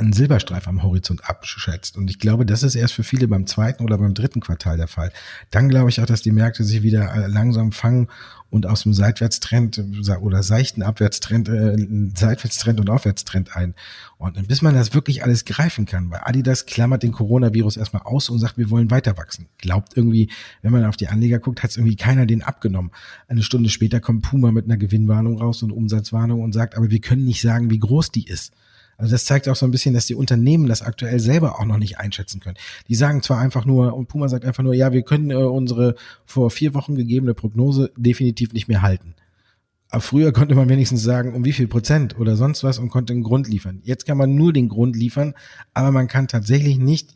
einen Silberstreif am Horizont abschätzt. Und ich glaube, das ist erst für viele beim zweiten oder beim dritten Quartal der Fall. Dann glaube ich auch, dass die Märkte sich wieder äh, langsam fangen und aus dem Seitwärtstrend oder seichten Abwärtstrend, äh, Seitwärtstrend und Aufwärtstrend ein. Und bis man das wirklich alles greifen kann, weil Adidas klammert den Coronavirus erstmal aus und sagt, wir wollen weiter wachsen. Glaubt irgendwie, wenn man auf die Anleger guckt, hat es irgendwie keiner den abgenommen. Eine Stunde später kommt Puma mit einer Gewinnwarnung raus und Umsatzwarnung und sagt, aber wir können nicht sagen, wie groß die ist. Also das zeigt auch so ein bisschen, dass die Unternehmen das aktuell selber auch noch nicht einschätzen können. Die sagen zwar einfach nur, und Puma sagt einfach nur, ja, wir können äh, unsere vor vier Wochen gegebene Prognose definitiv nicht mehr halten. Aber früher konnte man wenigstens sagen, um wie viel Prozent oder sonst was und konnte einen Grund liefern. Jetzt kann man nur den Grund liefern, aber man kann tatsächlich nicht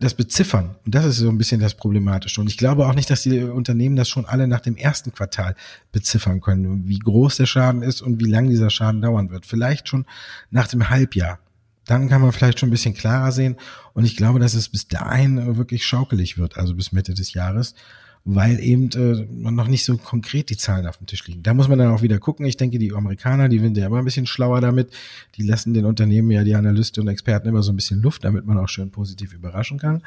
das beziffern. Und das ist so ein bisschen das Problematische. Und ich glaube auch nicht, dass die Unternehmen das schon alle nach dem ersten Quartal beziffern können, wie groß der Schaden ist und wie lang dieser Schaden dauern wird. Vielleicht schon nach dem Halbjahr. Dann kann man vielleicht schon ein bisschen klarer sehen. Und ich glaube, dass es bis dahin wirklich schaukelig wird, also bis Mitte des Jahres weil eben äh, noch nicht so konkret die Zahlen auf dem Tisch liegen. Da muss man dann auch wieder gucken. Ich denke, die Amerikaner, die sind ja immer ein bisschen schlauer damit. Die lassen den Unternehmen ja die Analysten und Experten immer so ein bisschen Luft, damit man auch schön positiv überraschen kann.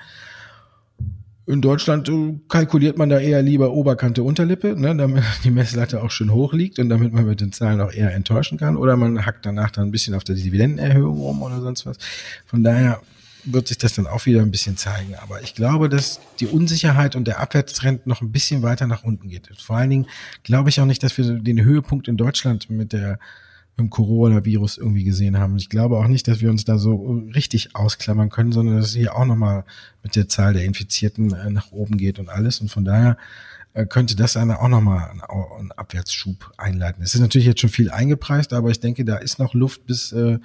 In Deutschland äh, kalkuliert man da eher lieber Oberkante, Unterlippe, ne, damit die Messlatte auch schön hoch liegt und damit man mit den Zahlen auch eher enttäuschen kann. Oder man hackt danach dann ein bisschen auf der Dividendenerhöhung rum oder sonst was. Von daher wird sich das dann auch wieder ein bisschen zeigen. Aber ich glaube, dass die Unsicherheit und der Abwärtstrend noch ein bisschen weiter nach unten geht. Vor allen Dingen glaube ich auch nicht, dass wir den Höhepunkt in Deutschland mit der mit dem Coronavirus irgendwie gesehen haben. Ich glaube auch nicht, dass wir uns da so richtig ausklammern können, sondern dass es hier auch nochmal mit der Zahl der Infizierten äh, nach oben geht und alles. Und von daher äh, könnte das eine auch nochmal einen Abwärtsschub einleiten. Es ist natürlich jetzt schon viel eingepreist, aber ich denke, da ist noch Luft bis äh,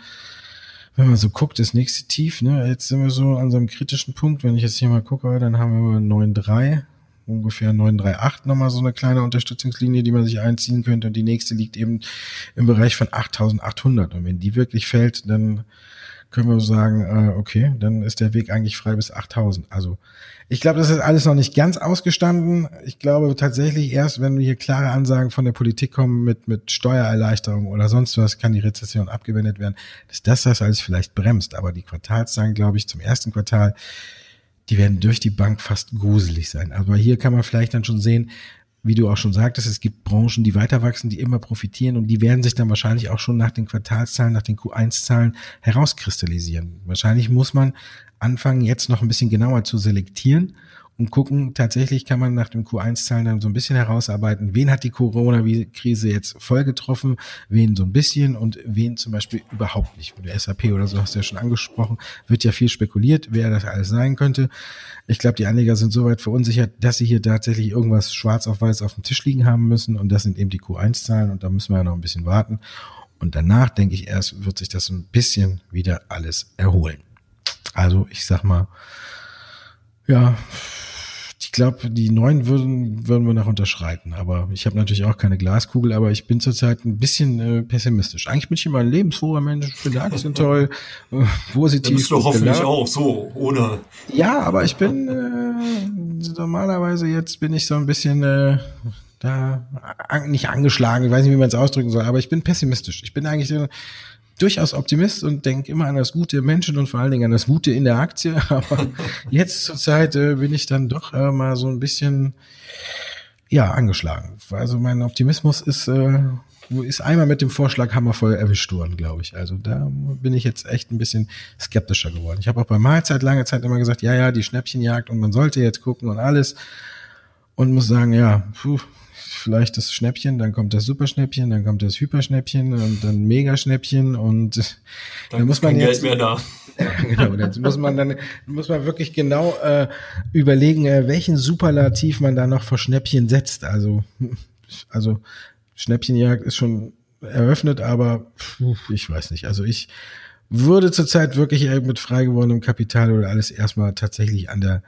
wenn man so guckt, das nächste Tief, ne, jetzt sind wir so an so einem kritischen Punkt. Wenn ich jetzt hier mal gucke, dann haben wir 9,3, ungefähr 9,38 nochmal so eine kleine Unterstützungslinie, die man sich einziehen könnte. Und die nächste liegt eben im Bereich von 8.800. Und wenn die wirklich fällt, dann können wir sagen, äh, okay, dann ist der Weg eigentlich frei bis 8000. Also ich glaube, das ist alles noch nicht ganz ausgestanden. Ich glaube tatsächlich erst, wenn hier klare Ansagen von der Politik kommen mit, mit Steuererleichterung oder sonst was, kann die Rezession abgewendet werden, dass das das alles vielleicht bremst. Aber die Quartalszahlen, glaube ich, zum ersten Quartal, die werden durch die Bank fast gruselig sein. Aber hier kann man vielleicht dann schon sehen, wie du auch schon sagtest, es gibt Branchen, die weiter wachsen, die immer profitieren und die werden sich dann wahrscheinlich auch schon nach den Quartalszahlen, nach den Q1-Zahlen herauskristallisieren. Wahrscheinlich muss man anfangen, jetzt noch ein bisschen genauer zu selektieren und gucken, tatsächlich kann man nach dem Q1-Zahlen dann so ein bisschen herausarbeiten, wen hat die Corona-Krise jetzt voll getroffen, wen so ein bisschen und wen zum Beispiel überhaupt nicht. Der SAP oder so hast du ja schon angesprochen, wird ja viel spekuliert, wer das alles sein könnte. Ich glaube, die Anleger sind soweit verunsichert, dass sie hier tatsächlich irgendwas schwarz auf weiß auf dem Tisch liegen haben müssen und das sind eben die Q1-Zahlen und da müssen wir ja noch ein bisschen warten. Und danach, denke ich, erst wird sich das ein bisschen wieder alles erholen. Also ich sag mal, ja, ich glaube, die neuen würden, würden wir noch unterschreiten. Aber ich habe natürlich auch keine Glaskugel, aber ich bin zurzeit ein bisschen äh, pessimistisch. Eigentlich bin ich immer ein lebensfroher Mensch, finde Aktien toll, äh, positiv. bist du hoffentlich gelernt. auch so, oder? Ja, aber ich bin äh, normalerweise jetzt bin ich so ein bisschen äh, da nicht angeschlagen, ich weiß nicht, wie man es ausdrücken soll, aber ich bin pessimistisch. Ich bin eigentlich so, durchaus Optimist und denke immer an das Gute im Menschen und vor allen Dingen an das Gute in der Aktie. Aber jetzt zur Zeit äh, bin ich dann doch äh, mal so ein bisschen ja angeschlagen. Also mein Optimismus ist äh, ist einmal mit dem Vorschlag hammervoll erwischt worden, glaube ich. Also da bin ich jetzt echt ein bisschen skeptischer geworden. Ich habe auch bei Mahlzeit lange Zeit immer gesagt, ja, ja, die Schnäppchenjagd und man sollte jetzt gucken und alles. Und muss sagen, ja, puh, vielleicht das Schnäppchen, dann kommt das Superschnäppchen, dann kommt das Hyperschnäppchen und dann Megaschnäppchen und dann, dann muss man jetzt Geld mehr da. genau, dann muss man dann muss man wirklich genau äh, überlegen, äh, welchen Superlativ man da noch vor Schnäppchen setzt. Also also Schnäppchenjagd ist schon eröffnet, aber ich weiß nicht. Also ich würde zurzeit wirklich mit frei gewordenem Kapital oder alles erstmal tatsächlich an der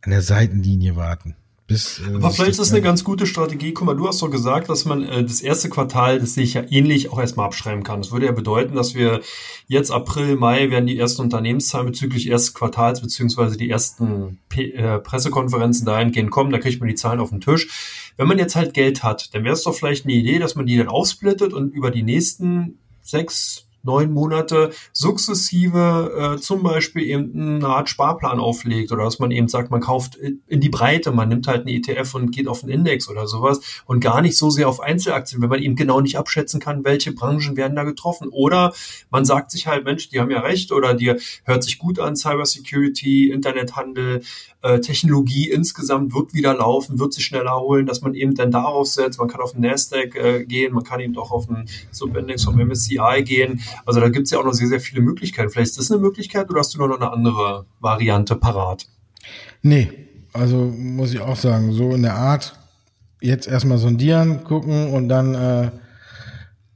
an der Seitenlinie warten. Bis, äh, Aber vielleicht ist das eine ganz gute Strategie. Guck mal, du hast doch gesagt, dass man äh, das erste Quartal, das sehe ich ja ähnlich, auch erstmal abschreiben kann. Das würde ja bedeuten, dass wir jetzt April, Mai werden die ersten Unternehmenszahlen bezüglich erstes Quartals beziehungsweise die ersten P äh, Pressekonferenzen dahingehend kommen. Da kriegt man die Zahlen auf den Tisch. Wenn man jetzt halt Geld hat, dann wäre es doch vielleicht eine Idee, dass man die dann aufsplittet und über die nächsten sechs, neun Monate sukzessive äh, zum Beispiel eben eine Art Sparplan auflegt oder dass man eben sagt, man kauft in die Breite, man nimmt halt einen ETF und geht auf einen Index oder sowas und gar nicht so sehr auf Einzelaktien, wenn man eben genau nicht abschätzen kann, welche Branchen werden da getroffen. Oder man sagt sich halt, Mensch, die haben ja recht oder die hört sich gut an, Cybersecurity, Internethandel, äh, Technologie insgesamt wird wieder laufen, wird sich schneller erholen, dass man eben dann darauf setzt. Man kann auf den Nasdaq äh, gehen, man kann eben auch auf den Subindex vom MSCI gehen. Also da gibt es ja auch noch sehr, sehr viele Möglichkeiten. Vielleicht ist das eine Möglichkeit oder hast du noch eine andere Variante parat? Nee, also muss ich auch sagen, so in der Art, jetzt erstmal sondieren, gucken und dann äh,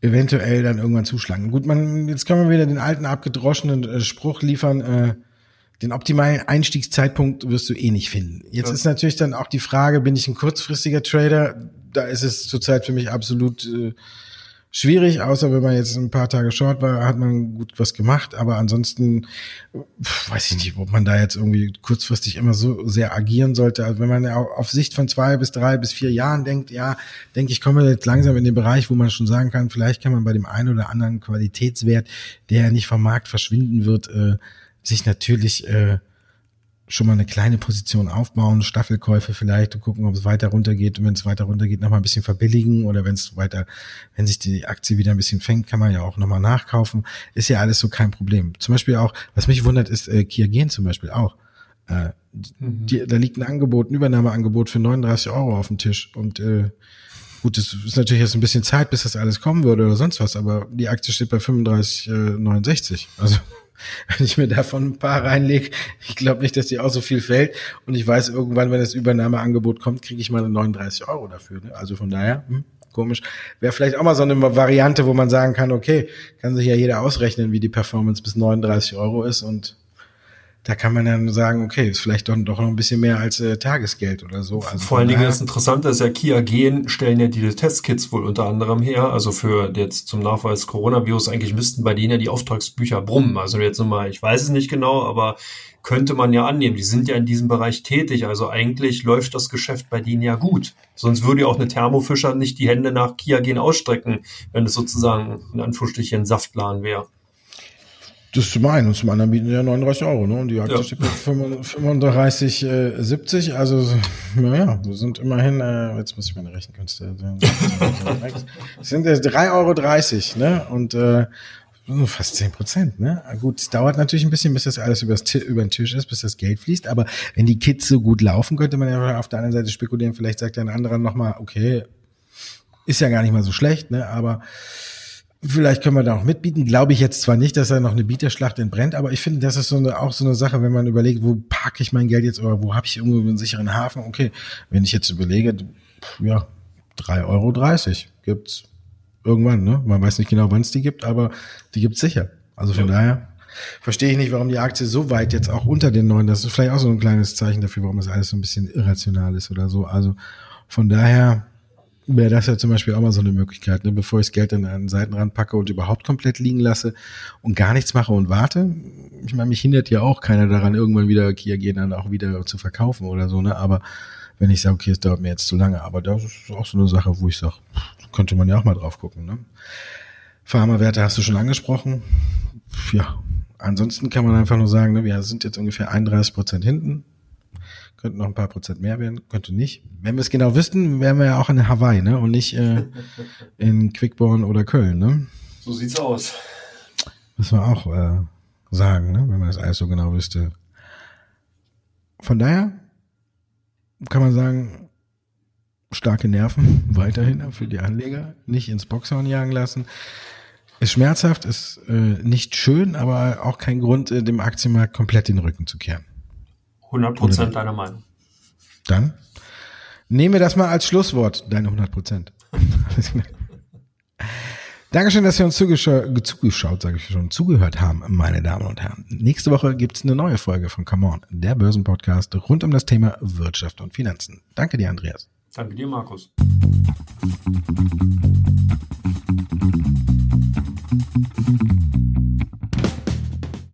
eventuell dann irgendwann zuschlagen. Gut, man, jetzt kann man wieder den alten abgedroschenen äh, Spruch liefern, äh, den optimalen Einstiegszeitpunkt wirst du eh nicht finden. Jetzt ja. ist natürlich dann auch die Frage, bin ich ein kurzfristiger Trader? Da ist es zurzeit für mich absolut äh, schwierig, außer wenn man jetzt ein paar Tage short war, hat man gut was gemacht, aber ansonsten weiß ich nicht, ob man da jetzt irgendwie kurzfristig immer so sehr agieren sollte. Also wenn man auf Sicht von zwei bis drei bis vier Jahren denkt, ja, denke ich, komme jetzt langsam in den Bereich, wo man schon sagen kann, vielleicht kann man bei dem einen oder anderen Qualitätswert, der ja nicht vom Markt verschwinden wird, äh, sich natürlich äh, schon mal eine kleine Position aufbauen, Staffelkäufe vielleicht und gucken, ob es weiter runtergeht und wenn es weiter runtergeht, nochmal ein bisschen verbilligen oder wenn es weiter, wenn sich die Aktie wieder ein bisschen fängt, kann man ja auch nochmal nachkaufen. Ist ja alles so kein Problem. Zum Beispiel auch, was mich wundert, ist äh, Kia Gen zum Beispiel auch. Äh, mhm. die, da liegt ein Angebot, ein Übernahmeangebot für 39 Euro auf dem Tisch und äh, Gut, es ist natürlich jetzt ein bisschen Zeit, bis das alles kommen würde oder sonst was, aber die Aktie steht bei 35,69. Äh, also wenn ich mir davon ein paar reinlege, ich glaube nicht, dass die auch so viel fällt. Und ich weiß, irgendwann, wenn das Übernahmeangebot kommt, kriege ich mal 39 Euro dafür. Ne? Also von daher, hm, komisch. Wäre vielleicht auch mal so eine Variante, wo man sagen kann, okay, kann sich ja jeder ausrechnen, wie die Performance bis 39 Euro ist und da kann man dann sagen, okay, ist vielleicht doch, doch noch ein bisschen mehr als äh, Tagesgeld oder so. Also Vor allen Dingen das Interessante ist ja, Kia Gen stellen ja diese Testkits wohl unter anderem her, also für jetzt zum Nachweis Coronavirus, eigentlich müssten bei denen ja die Auftragsbücher brummen. Also jetzt nochmal, ich weiß es nicht genau, aber könnte man ja annehmen. Die sind ja in diesem Bereich tätig, also eigentlich läuft das Geschäft bei denen ja gut. Sonst würde ja auch eine Thermofischer nicht die Hände nach Kia Gen ausstrecken, wenn es sozusagen in Anführungsstrichen Saftplan wäre. Das ist zum einen und zum anderen bieten die ja 39 Euro, ne? Und die Aktie ja. steht bei 35,70. Äh, also, naja, wir sind immerhin, äh, jetzt muss ich meine Rechenkünste. Es sind äh, 3,30 Euro, ne? Und äh, fast 10 Prozent, ne? Gut, es dauert natürlich ein bisschen, bis das alles über den Tisch ist, bis das Geld fließt. Aber wenn die Kids so gut laufen, könnte man ja auf der anderen Seite spekulieren. Vielleicht sagt der ein anderer nochmal, okay, ist ja gar nicht mal so schlecht, ne? Aber Vielleicht können wir da auch mitbieten. Glaube ich jetzt zwar nicht, dass da noch eine Bieterschlacht entbrennt, aber ich finde, das ist so eine, auch so eine Sache, wenn man überlegt, wo parke ich mein Geld jetzt oder wo habe ich irgendwo einen sicheren Hafen? Okay, wenn ich jetzt überlege, ja, 3,30 Euro gibt's irgendwann, ne? Man weiß nicht genau, wann es die gibt, aber die gibt's sicher. Also von ja. daher verstehe ich nicht, warum die Aktie so weit jetzt auch unter den neuen, das ist vielleicht auch so ein kleines Zeichen dafür, warum das alles so ein bisschen irrational ist oder so. Also von daher, wäre das ja zum Beispiel auch mal so eine Möglichkeit, ne? bevor ich das Geld an den Seitenrand packe und überhaupt komplett liegen lasse und gar nichts mache und warte. Ich meine, mich hindert ja auch keiner daran, irgendwann wieder Kia gehen dann auch wieder zu verkaufen oder so, ne? Aber wenn ich sage, okay, es dauert mir jetzt zu lange, aber das ist auch so eine Sache, wo ich sage, könnte man ja auch mal drauf gucken, ne? Pharmawerte hast du schon angesprochen. Ja, ansonsten kann man einfach nur sagen, ne, wir sind jetzt ungefähr 31 Prozent hinten könnte noch ein paar Prozent mehr werden, könnte nicht. Wenn wir es genau wüssten, wären wir ja auch in Hawaii, ne? Und nicht äh, in Quickborn oder Köln, ne? So sieht's aus. Müssen wir auch äh, sagen, ne? Wenn man das alles so genau wüsste. Von daher kann man sagen, starke Nerven weiterhin für die Anleger, nicht ins Boxhorn jagen lassen. Ist schmerzhaft, ist äh, nicht schön, aber auch kein Grund, äh, dem Aktienmarkt komplett den Rücken zu kehren. 100 Prozent deiner Meinung. Dann nehmen wir das mal als Schlusswort, deine 100 Prozent. Dankeschön, dass Sie uns zugeschaut, zugeschaut sage ich schon, zugehört haben, meine Damen und Herren. Nächste Woche gibt es eine neue Folge von Come On, der Börsenpodcast rund um das Thema Wirtschaft und Finanzen. Danke dir, Andreas. Danke dir, Markus.